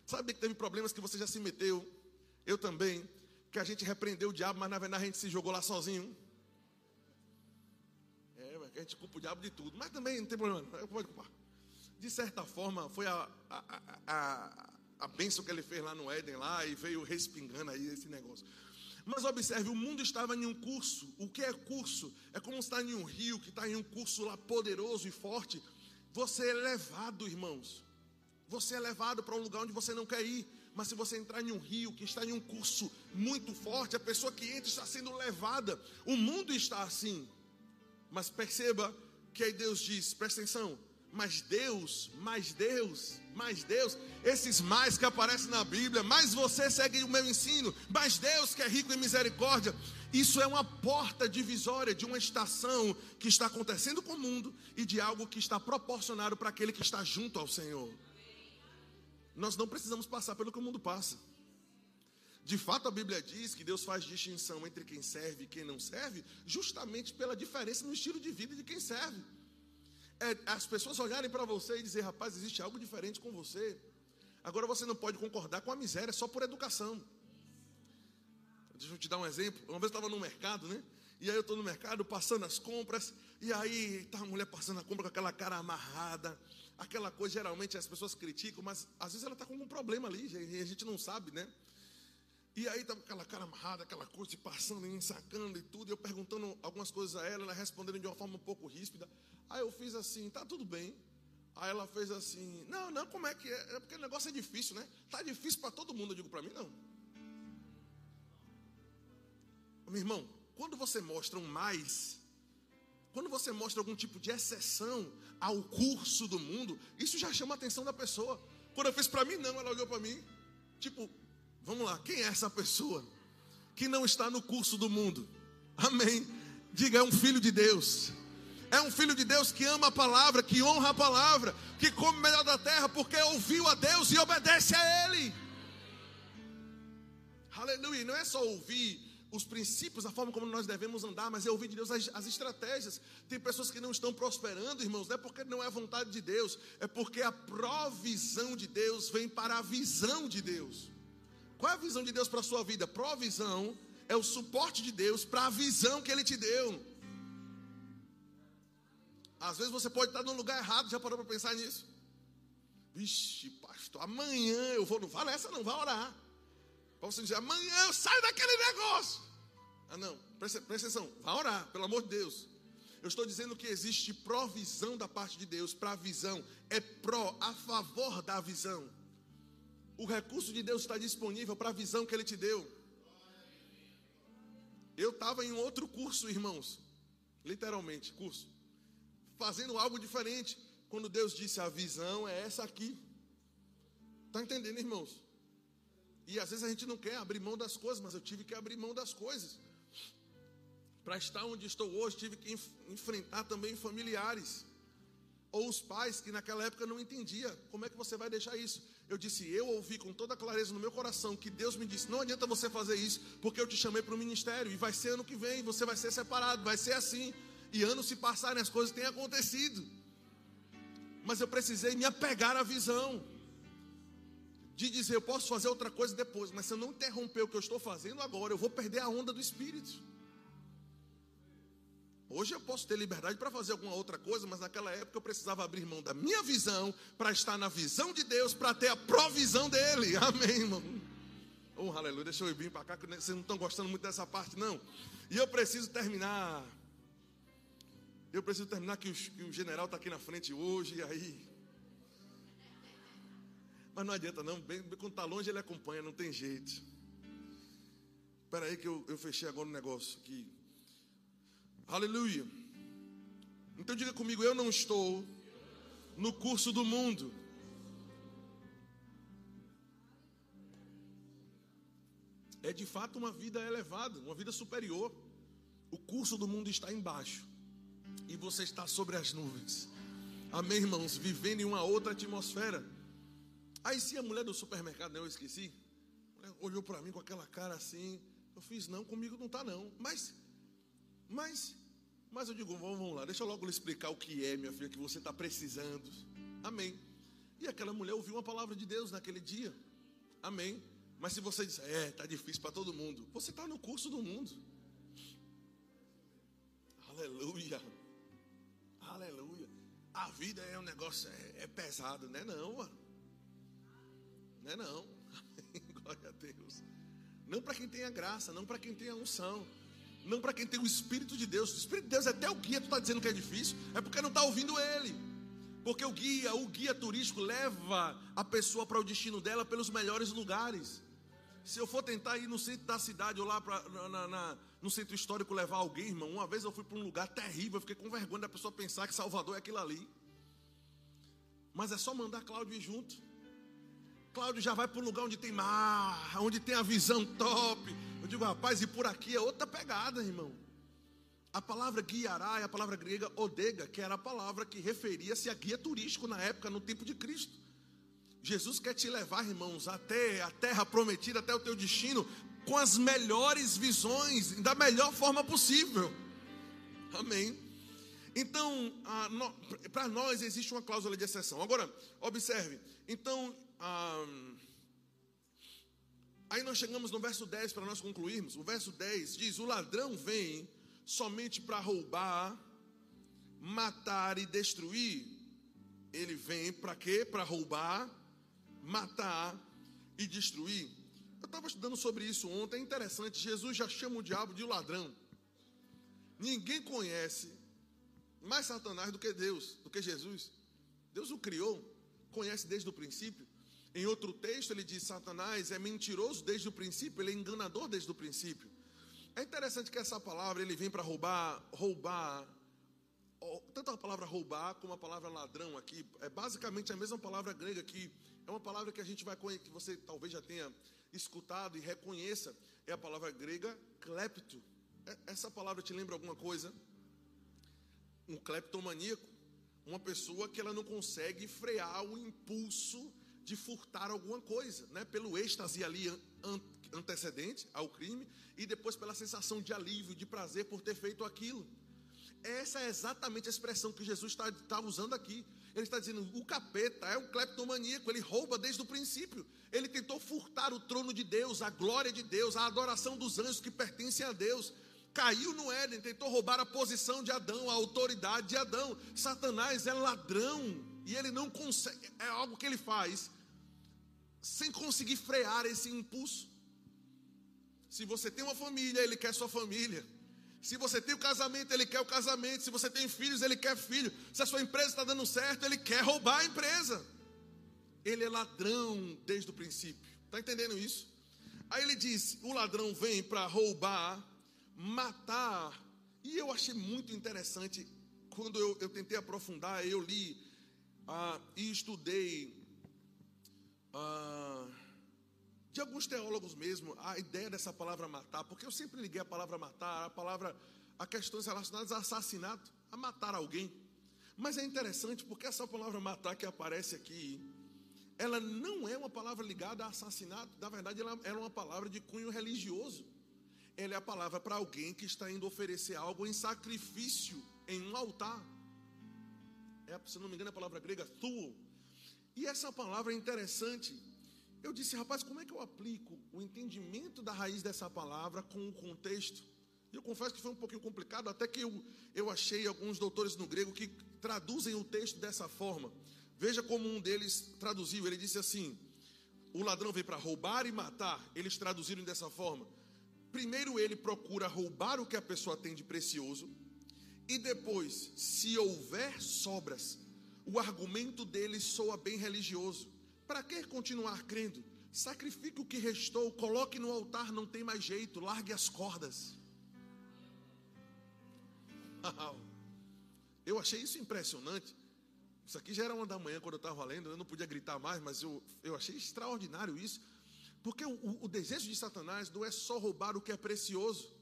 Sabe que teve problemas que você já se meteu? Eu também. Que a gente repreendeu o diabo, mas na verdade a gente se jogou lá sozinho. É, a gente culpa o diabo de tudo. Mas também não tem problema, pode culpar. De certa forma, foi a, a, a, a bênção que ele fez lá no Éden, lá, e veio respingando aí esse negócio. Mas observe, o mundo estava em um curso. O que é curso? É como estar em um rio que está em um curso lá poderoso e forte. Você é levado, irmãos. Você é levado para um lugar onde você não quer ir. Mas se você entrar em um rio que está em um curso muito forte, a pessoa que entra está sendo levada. O mundo está assim. Mas perceba que aí Deus diz: presta atenção, Mas Deus, mais Deus, mais Deus, esses mais que aparecem na Bíblia, mais você segue o meu ensino, mais Deus que é rico em misericórdia. Isso é uma porta divisória de uma estação que está acontecendo com o mundo e de algo que está proporcionado para aquele que está junto ao Senhor. Nós não precisamos passar pelo que o mundo passa. De fato, a Bíblia diz que Deus faz distinção entre quem serve e quem não serve, justamente pela diferença no estilo de vida de quem serve. É, as pessoas olharem para você e dizer, rapaz, existe algo diferente com você. Agora você não pode concordar com a miséria só por educação. Deixa eu te dar um exemplo. Uma vez eu estava no mercado, né? E aí eu estou no mercado passando as compras, e aí está a mulher passando a compra com aquela cara amarrada, aquela coisa, geralmente as pessoas criticam, mas às vezes ela está com algum problema ali, e a gente não sabe, né? E aí estava aquela cara amarrada, aquela coisa, se passando e sacando e tudo, e eu perguntando algumas coisas a ela, ela respondendo de uma forma um pouco ríspida. Aí eu fiz assim, tá tudo bem. Aí ela fez assim, não, não, como é que é? É porque o negócio é difícil, né? Tá difícil para todo mundo, eu digo para mim, não. Meu irmão, quando você mostra um mais, quando você mostra algum tipo de exceção ao curso do mundo, isso já chama a atenção da pessoa. Quando eu fiz para mim, não, ela olhou para mim, tipo, vamos lá, quem é essa pessoa que não está no curso do mundo? Amém. Diga, é um filho de Deus. É um filho de Deus que ama a palavra, que honra a palavra, que come melhor da terra, porque ouviu a Deus e obedece a Ele. Aleluia. Não é só ouvir os princípios, a forma como nós devemos andar, mas é ouvir de Deus as, as, estratégias. Tem pessoas que não estão prosperando, irmãos, não é porque não é a vontade de Deus, é porque a provisão de Deus vem para a visão de Deus. Qual é a visão de Deus para a sua vida? Provisão é o suporte de Deus para a visão que Ele te deu. Às vezes você pode estar no lugar errado, já parou para pensar nisso? Vixe, pastor, amanhã eu vou, não fala essa não, vai orar. Para você dizer, amanhã eu saio daquele negócio. Ah, não, presta, presta atenção, vá orar, pelo amor de Deus. Eu estou dizendo que existe provisão da parte de Deus para a visão, é pró, a favor da visão. O recurso de Deus está disponível para a visão que Ele te deu. Eu estava em outro curso, irmãos, literalmente, curso, fazendo algo diferente. Quando Deus disse a visão é essa aqui. Está entendendo, irmãos? E às vezes a gente não quer abrir mão das coisas, mas eu tive que abrir mão das coisas. Para estar onde estou hoje, tive que enf enfrentar também familiares. Ou os pais que naquela época não entendia como é que você vai deixar isso. Eu disse, eu ouvi com toda clareza no meu coração que Deus me disse: não adianta você fazer isso, porque eu te chamei para o ministério, e vai ser ano que vem, você vai ser separado, vai ser assim. E anos se passarem, as coisas têm acontecido. Mas eu precisei me apegar à visão de dizer, eu posso fazer outra coisa depois, mas se eu não interromper o que eu estou fazendo agora, eu vou perder a onda do Espírito. Hoje eu posso ter liberdade para fazer alguma outra coisa, mas naquela época eu precisava abrir mão da minha visão para estar na visão de Deus, para ter a provisão dele. Amém, irmão. Oh, aleluia. Deixa eu ir bem para cá, que vocês não estão gostando muito dessa parte, não. E eu preciso terminar. Eu preciso terminar que o, que o general está aqui na frente hoje, e aí. Mas não adianta não, bem, quando está longe ele acompanha, não tem jeito. Espera aí que eu, eu fechei agora um negócio aqui. Aleluia. Então diga comigo, eu não estou no curso do mundo. É de fato uma vida elevada, uma vida superior. O curso do mundo está embaixo e você está sobre as nuvens. Amém, irmãos? Vivendo em uma outra atmosfera. Aí se a mulher do supermercado, não, eu esqueci, olhou para mim com aquela cara assim, eu fiz, não, comigo não está não. Mas, mas, mas eu digo, vamos, lá, deixa eu logo lhe explicar o que é, minha filha, que você está precisando. Amém. E aquela mulher ouviu uma palavra de Deus naquele dia. Amém. Mas se você diz, é, está difícil para todo mundo, você está no curso do mundo. Aleluia. Aleluia. A vida é um negócio, é, é pesado, né? Não, mano. Não é não. Glória a Deus. Não para quem tenha graça, não para quem tenha unção. Não para quem tem o Espírito de Deus. O Espírito de Deus é até o guia, tu está dizendo que é difícil, é porque não está ouvindo ele. Porque o guia, o guia turístico leva a pessoa para o destino dela pelos melhores lugares. Se eu for tentar ir no centro da cidade ou lá pra, na, na, no centro histórico levar alguém, irmão, uma vez eu fui para um lugar terrível, eu fiquei com vergonha da pessoa pensar que Salvador é aquilo ali. Mas é só mandar Cláudio ir junto. Cláudio já vai para o lugar onde tem mar, onde tem a visão top. Eu digo, rapaz, e por aqui é outra pegada, irmão. A palavra guiará é a palavra grega odega, que era a palavra que referia-se a guia turístico na época, no tempo de Cristo. Jesus quer te levar, irmãos, até a terra prometida, até o teu destino, com as melhores visões, da melhor forma possível. Amém. Então, para nós existe uma cláusula de exceção. Agora, observe. Então, aí nós chegamos no verso 10 para nós concluirmos. O verso 10 diz: O ladrão vem somente para roubar, matar e destruir. Ele vem para quê? Para roubar, matar e destruir. Eu estava estudando sobre isso ontem, é interessante. Jesus já chama o diabo de ladrão. Ninguém conhece mais Satanás do que Deus, do que Jesus. Deus o criou, conhece desde o princípio. Em outro texto ele diz: Satanás é mentiroso desde o princípio, ele é enganador desde o princípio. É interessante que essa palavra ele vem para roubar, roubar, tanto a palavra roubar como a palavra ladrão aqui, é basicamente a mesma palavra grega que é uma palavra que a gente vai que você talvez já tenha escutado e reconheça, é a palavra grega klepto. É, essa palavra te lembra alguma coisa? Um kleptomaníaco, uma pessoa que ela não consegue frear o impulso de furtar alguma coisa, né? Pelo êxtase ali antecedente ao crime e depois pela sensação de alívio, de prazer por ter feito aquilo. Essa é exatamente a expressão que Jesus está, está usando aqui. Ele está dizendo: o capeta é um cleptomaníaco, ele rouba desde o princípio. Ele tentou furtar o trono de Deus, a glória de Deus, a adoração dos anjos que pertencem a Deus. Caiu no Éden, tentou roubar a posição de Adão, a autoridade de Adão. Satanás é ladrão e ele não consegue, é algo que ele faz sem conseguir frear esse impulso. Se você tem uma família, ele quer sua família. Se você tem o casamento, ele quer o casamento. Se você tem filhos, ele quer filho. Se a sua empresa está dando certo, ele quer roubar a empresa. Ele é ladrão desde o princípio. Está entendendo isso? Aí ele diz: o ladrão vem para roubar, matar. E eu achei muito interessante quando eu, eu tentei aprofundar, eu li ah, e estudei. Ah, de alguns teólogos mesmo, a ideia dessa palavra matar, porque eu sempre liguei a palavra matar, a palavra a questões relacionadas a assassinato, a matar alguém. Mas é interessante porque essa palavra matar que aparece aqui, ela não é uma palavra ligada a assassinato, na verdade ela é uma palavra de cunho religioso. Ela é a palavra para alguém que está indo oferecer algo em sacrifício em um altar. É, se não me engano, é a palavra grega thuo. E essa palavra é interessante eu disse, rapaz, como é que eu aplico o entendimento da raiz dessa palavra com o contexto? E eu confesso que foi um pouquinho complicado, até que eu, eu achei alguns doutores no grego que traduzem o texto dessa forma. Veja como um deles traduziu, ele disse assim: o ladrão veio para roubar e matar. Eles traduziram dessa forma. Primeiro ele procura roubar o que a pessoa tem de precioso, e depois, se houver sobras, o argumento dele soa bem religioso. Para que continuar crendo? Sacrifique o que restou, coloque no altar, não tem mais jeito, largue as cordas. Eu achei isso impressionante. Isso aqui já era uma da manhã quando eu estava lendo, eu não podia gritar mais, mas eu, eu achei extraordinário isso. Porque o, o desejo de Satanás não é só roubar o que é precioso,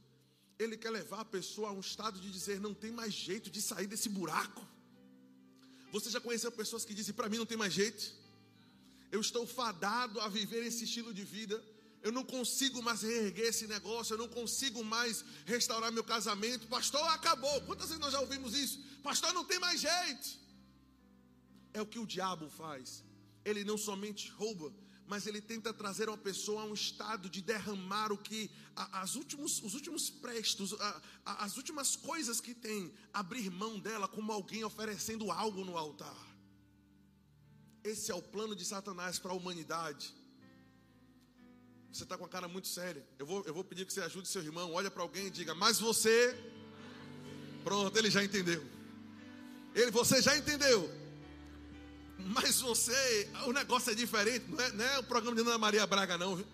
ele quer levar a pessoa a um estado de dizer: não tem mais jeito de sair desse buraco. Você já conheceu pessoas que dizem: para mim não tem mais jeito eu estou fadado a viver esse estilo de vida. Eu não consigo mais reerguer esse negócio, eu não consigo mais restaurar meu casamento. Pastor, acabou. Quantas vezes nós já ouvimos isso? Pastor, não tem mais jeito. É o que o diabo faz. Ele não somente rouba, mas ele tenta trazer uma pessoa a um estado de derramar o que as últimos, os últimos prestos, as últimas coisas que tem, abrir mão dela como alguém oferecendo algo no altar. Esse é o plano de Satanás para a humanidade. Você está com a cara muito séria. Eu vou, eu vou pedir que você ajude seu irmão. Olha para alguém e diga: Mas você. Pronto, ele já entendeu. Ele, você já entendeu. Mas você, o negócio é diferente. Não é, não é o programa de Ana Maria Braga, não, viu?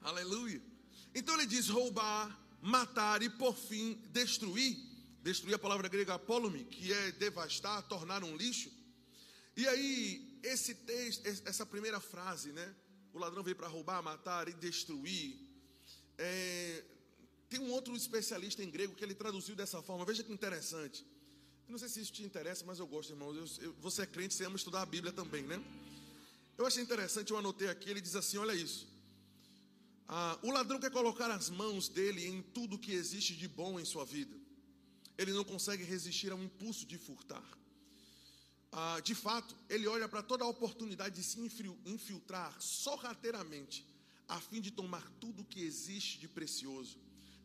Aleluia. Então ele diz: roubar, matar e por fim destruir. Destruir a palavra grega apolume, que é devastar, tornar um lixo. E aí, esse texto, essa primeira frase, né? O ladrão veio para roubar, matar e destruir. É, tem um outro especialista em grego que ele traduziu dessa forma. Veja que interessante. Eu não sei se isso te interessa, mas eu gosto, irmãos. Eu, eu, você é crente, você ama estudar a Bíblia também, né? Eu achei interessante, eu anotei aqui, ele diz assim: olha isso. Ah, o ladrão quer colocar as mãos dele em tudo que existe de bom em sua vida. Ele não consegue resistir ao impulso de furtar. Ah, de fato, ele olha para toda a oportunidade de se infiltrar sorrateiramente, a fim de tomar tudo que existe de precioso.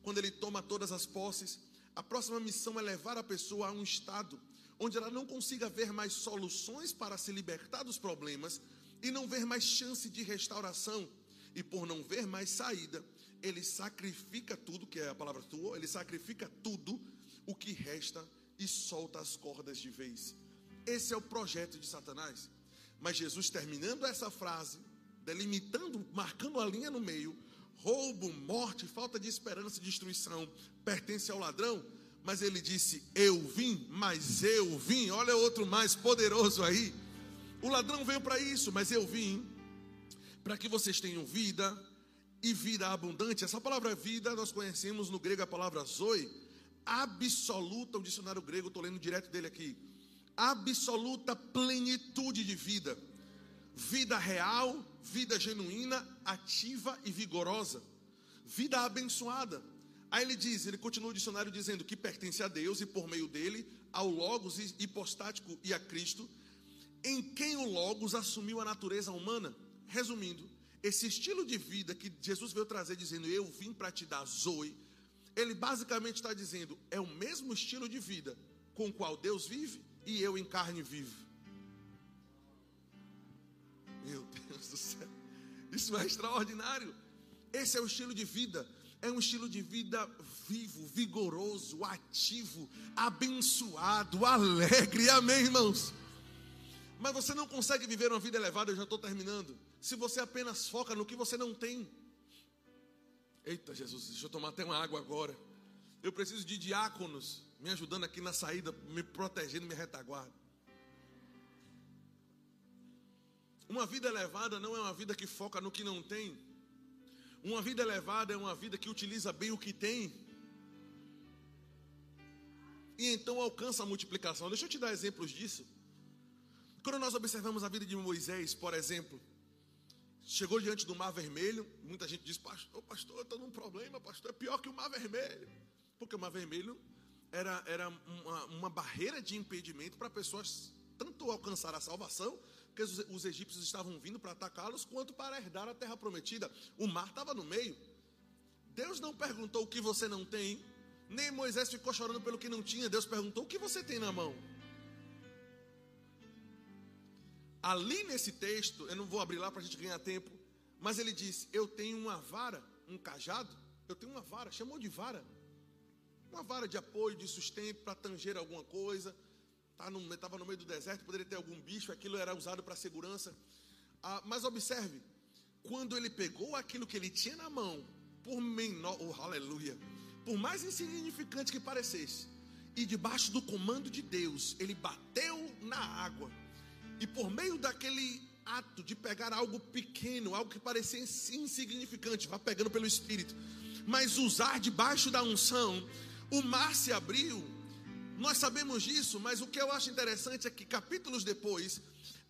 Quando ele toma todas as posses, a próxima missão é levar a pessoa a um estado onde ela não consiga ver mais soluções para se libertar dos problemas e não ver mais chance de restauração. E por não ver mais saída, ele sacrifica tudo, que é a palavra tua, ele sacrifica tudo o que resta e solta as cordas de vez. Esse é o projeto de Satanás. Mas Jesus, terminando essa frase, delimitando, marcando a linha no meio, roubo, morte, falta de esperança e destruição pertence ao ladrão, mas ele disse: Eu vim, mas eu vim. Olha outro mais poderoso aí. O ladrão veio para isso, mas eu vim para que vocês tenham vida e vida abundante. Essa palavra vida nós conhecemos no grego a palavra zoe, absoluta, o dicionário grego, estou lendo direto dele aqui. Absoluta plenitude de vida. Vida real, vida genuína, ativa e vigorosa. Vida abençoada. Aí ele diz, ele continua o dicionário dizendo que pertence a Deus e por meio dele ao Logos hipostático e a Cristo, em quem o Logos assumiu a natureza humana. Resumindo, esse estilo de vida que Jesus veio trazer dizendo eu vim para te dar zoe, ele basicamente está dizendo é o mesmo estilo de vida com o qual Deus vive e eu em carne vivo. Meu Deus do céu, isso é extraordinário. Esse é o estilo de vida é um estilo de vida vivo, vigoroso, ativo, abençoado, alegre. Amém, irmãos? Mas você não consegue viver uma vida elevada, eu já estou terminando, se você apenas foca no que você não tem. Eita, Jesus, deixa eu tomar até uma água agora. Eu preciso de diáconos me ajudando aqui na saída, me protegendo, me retaguarda. Uma vida elevada não é uma vida que foca no que não tem, uma vida elevada é uma vida que utiliza bem o que tem. E então alcança a multiplicação. Deixa eu te dar exemplos disso. Quando nós observamos a vida de Moisés, por exemplo, chegou diante do Mar Vermelho, muita gente diz, pastor, pastor, estou num problema, pastor, é pior que o Mar Vermelho. Porque o Mar Vermelho era, era uma, uma barreira de impedimento para pessoas tanto alcançar a salvação, porque os, os egípcios estavam vindo para atacá-los, quanto para herdar a terra prometida. O mar estava no meio. Deus não perguntou o que você não tem, nem Moisés ficou chorando pelo que não tinha. Deus perguntou o que você tem na mão. Ali nesse texto, eu não vou abrir lá para a gente ganhar tempo, mas ele diz: Eu tenho uma vara, um cajado, eu tenho uma vara, chamou de vara. Uma vara de apoio, de sustento para tanger alguma coisa, estava tá no meio do deserto, poderia ter algum bicho, aquilo era usado para segurança. Ah, mas observe, quando ele pegou aquilo que ele tinha na mão, por menor, oh, aleluia, por mais insignificante que parecesse, e debaixo do comando de Deus, ele bateu na água, e por meio daquele ato de pegar algo pequeno, algo que parecia insignificante, vá pegando pelo Espírito, mas usar debaixo da unção, o mar se abriu nós sabemos disso, mas o que eu acho interessante é que capítulos depois,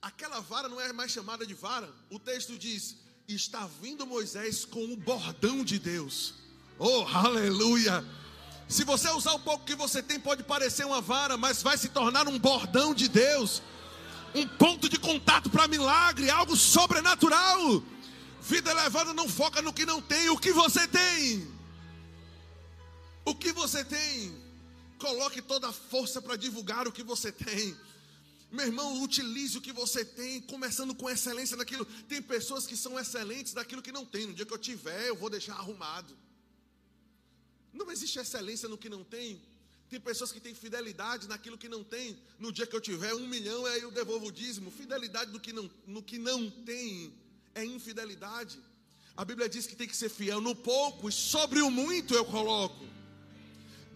aquela vara não é mais chamada de vara. O texto diz: está vindo Moisés com o bordão de Deus. Oh, aleluia! Se você usar o pouco que você tem, pode parecer uma vara, mas vai se tornar um bordão de Deus, um ponto de contato para milagre, algo sobrenatural. Vida elevada não foca no que não tem, o que você tem. O que você tem. Coloque toda a força para divulgar o que você tem. Meu irmão, utilize o que você tem, começando com excelência naquilo. Tem pessoas que são excelentes daquilo que não tem. No dia que eu tiver, eu vou deixar arrumado. Não existe excelência no que não tem. Tem pessoas que têm fidelidade naquilo que não tem. No dia que eu tiver um milhão, aí eu devolvo o dízimo. Fidelidade que não, no que não tem é infidelidade. A Bíblia diz que tem que ser fiel no pouco e sobre o muito eu coloco.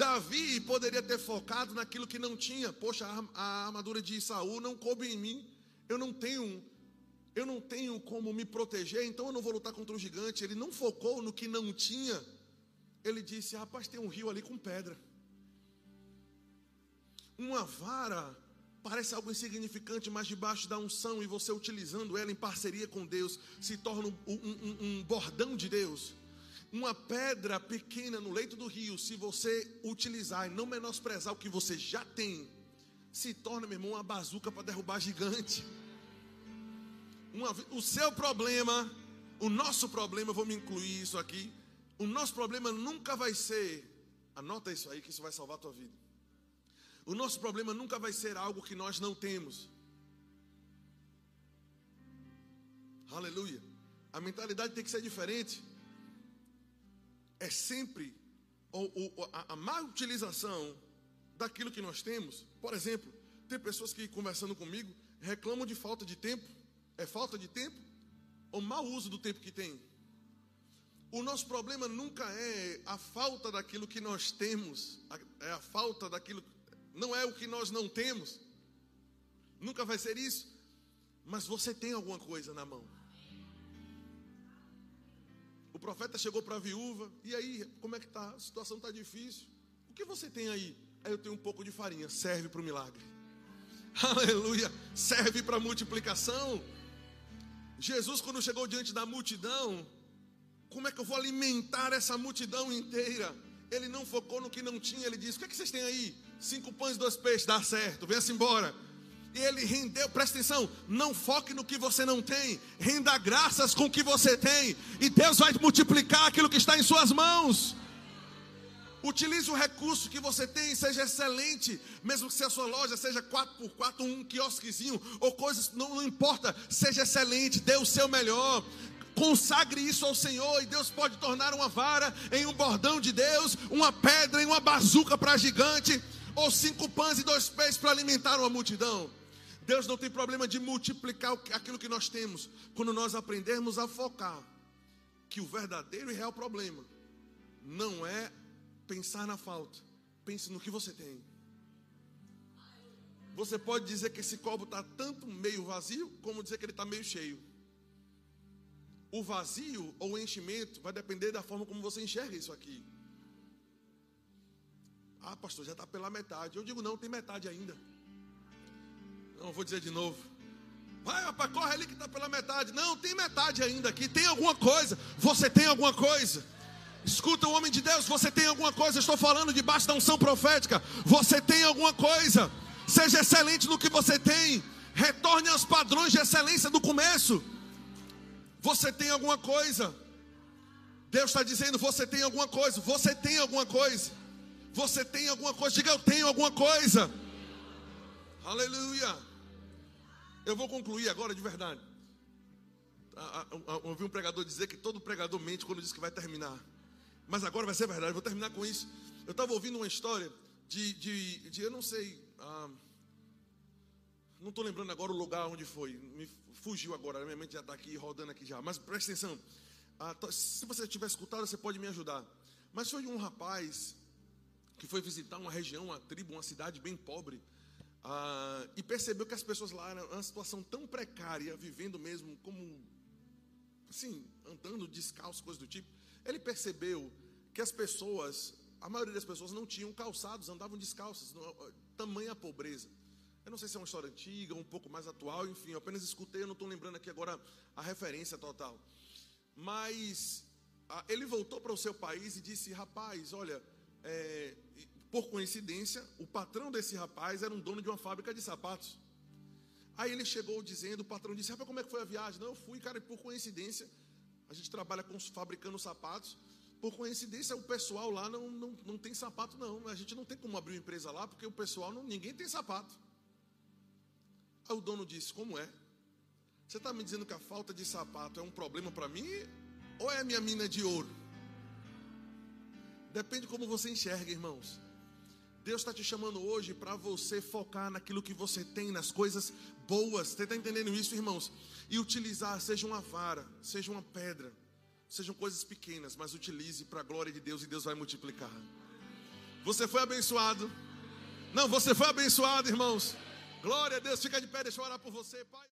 Davi poderia ter focado naquilo que não tinha. Poxa, a, armadura de Saul não coube em mim. Eu não tenho, eu não tenho como me proteger, então eu não vou lutar contra o gigante. Ele não focou no que não tinha. Ele disse: "Rapaz, tem um rio ali com pedra. Uma vara parece algo insignificante, mas debaixo da unção e você utilizando ela em parceria com Deus, se torna um, um, um bordão de Deus. Uma pedra pequena no leito do rio, se você utilizar e não menosprezar o que você já tem, se torna, meu irmão, uma bazuca para derrubar gigante. Uma, o seu problema, o nosso problema, vou me incluir isso aqui. O nosso problema nunca vai ser, anota isso aí que isso vai salvar a tua vida. O nosso problema nunca vai ser algo que nós não temos. Aleluia. A mentalidade tem que ser diferente. É sempre a, má utilização daquilo que nós temos. Por exemplo, tem pessoas que conversando comigo reclamam de falta de tempo. É falta de tempo ou mau uso do tempo que tem? O nosso problema nunca é a falta daquilo que nós temos, é a falta daquilo não é o que nós não temos. Nunca vai ser isso. Mas você tem alguma coisa na mão. Profeta chegou para a viúva, e aí, como é que tá? A situação está difícil. O que você tem aí? Aí eu tenho um pouco de farinha, serve para o milagre. Aleluia, serve para multiplicação. Jesus, quando chegou diante da multidão, como é que eu vou alimentar essa multidão inteira? Ele não focou no que não tinha, ele disse: O que, é que vocês têm aí? Cinco pães e dois peixes, dá certo, venha-se embora. Ele rendeu, presta atenção, não foque no que você não tem, renda graças com o que você tem, e Deus vai multiplicar aquilo que está em suas mãos. Utilize o recurso que você tem, seja excelente, mesmo que a sua loja seja 4x4, um quiosquezinho, ou coisas, não, não importa, seja excelente, dê o seu melhor. Consagre isso ao Senhor e Deus pode tornar uma vara em um bordão de Deus, uma pedra em uma bazuca para gigante, ou cinco pães e dois peixes para alimentar uma multidão. Deus não tem problema de multiplicar aquilo que nós temos, quando nós aprendermos a focar que o verdadeiro e real problema não é pensar na falta, pense no que você tem. Você pode dizer que esse copo está tanto meio vazio, como dizer que ele está meio cheio. O vazio ou o enchimento vai depender da forma como você enxerga isso aqui. Ah, pastor, já está pela metade. Eu digo, não, tem metade ainda. Não, vou dizer de novo. Vai, rapaz, corre ali que está pela metade. Não, tem metade ainda aqui. Tem alguma coisa. Você tem alguma coisa. Escuta o homem de Deus, você tem alguma coisa. Estou falando debaixo da unção profética. Você tem alguma coisa. Seja excelente no que você tem. Retorne aos padrões de excelência do começo. Você tem alguma coisa. Deus está dizendo: você tem alguma coisa. Você tem alguma coisa. Você tem alguma coisa. Diga: eu tenho alguma coisa. Aleluia. Eu vou concluir agora de verdade. Ouvi um pregador dizer que todo pregador mente quando diz que vai terminar. Mas agora vai ser verdade. Eu vou terminar com isso. Eu estava ouvindo uma história de, de, de eu não sei. Ah, não estou lembrando agora o lugar onde foi. Me fugiu agora. Minha mente já está aqui rodando aqui já. Mas preste atenção. Ah, se você tiver escutado, você pode me ajudar. Mas foi um rapaz que foi visitar uma região, uma tribo, uma cidade bem pobre. Ah, e percebeu que as pessoas lá eram uma situação tão precária, vivendo mesmo como assim, andando descalço, coisas do tipo. Ele percebeu que as pessoas, a maioria das pessoas não tinham calçados, andavam descalças, tamanha pobreza. Eu não sei se é uma história antiga, um pouco mais atual, enfim, eu apenas escutei, eu não estou lembrando aqui agora a referência total. Mas a, ele voltou para o seu país e disse: Rapaz, olha, é, por coincidência, o patrão desse rapaz era um dono de uma fábrica de sapatos. Aí ele chegou dizendo: O patrão disse: Rapaz, como é que foi a viagem? Não, eu fui, cara, e por coincidência, a gente trabalha com fabricando sapatos. Por coincidência, o pessoal lá não, não, não tem sapato, não. A gente não tem como abrir uma empresa lá, porque o pessoal, não, ninguém tem sapato. Aí o dono disse: Como é? Você está me dizendo que a falta de sapato é um problema para mim? Ou é a minha mina de ouro? Depende como você enxerga, irmãos. Deus está te chamando hoje para você focar naquilo que você tem, nas coisas boas. Você está entendendo isso, irmãos? E utilizar, seja uma vara, seja uma pedra, sejam coisas pequenas, mas utilize para a glória de Deus e Deus vai multiplicar. Você foi abençoado. Não, você foi abençoado, irmãos. Glória a Deus. Fica de pé, deixa eu orar por você, Pai.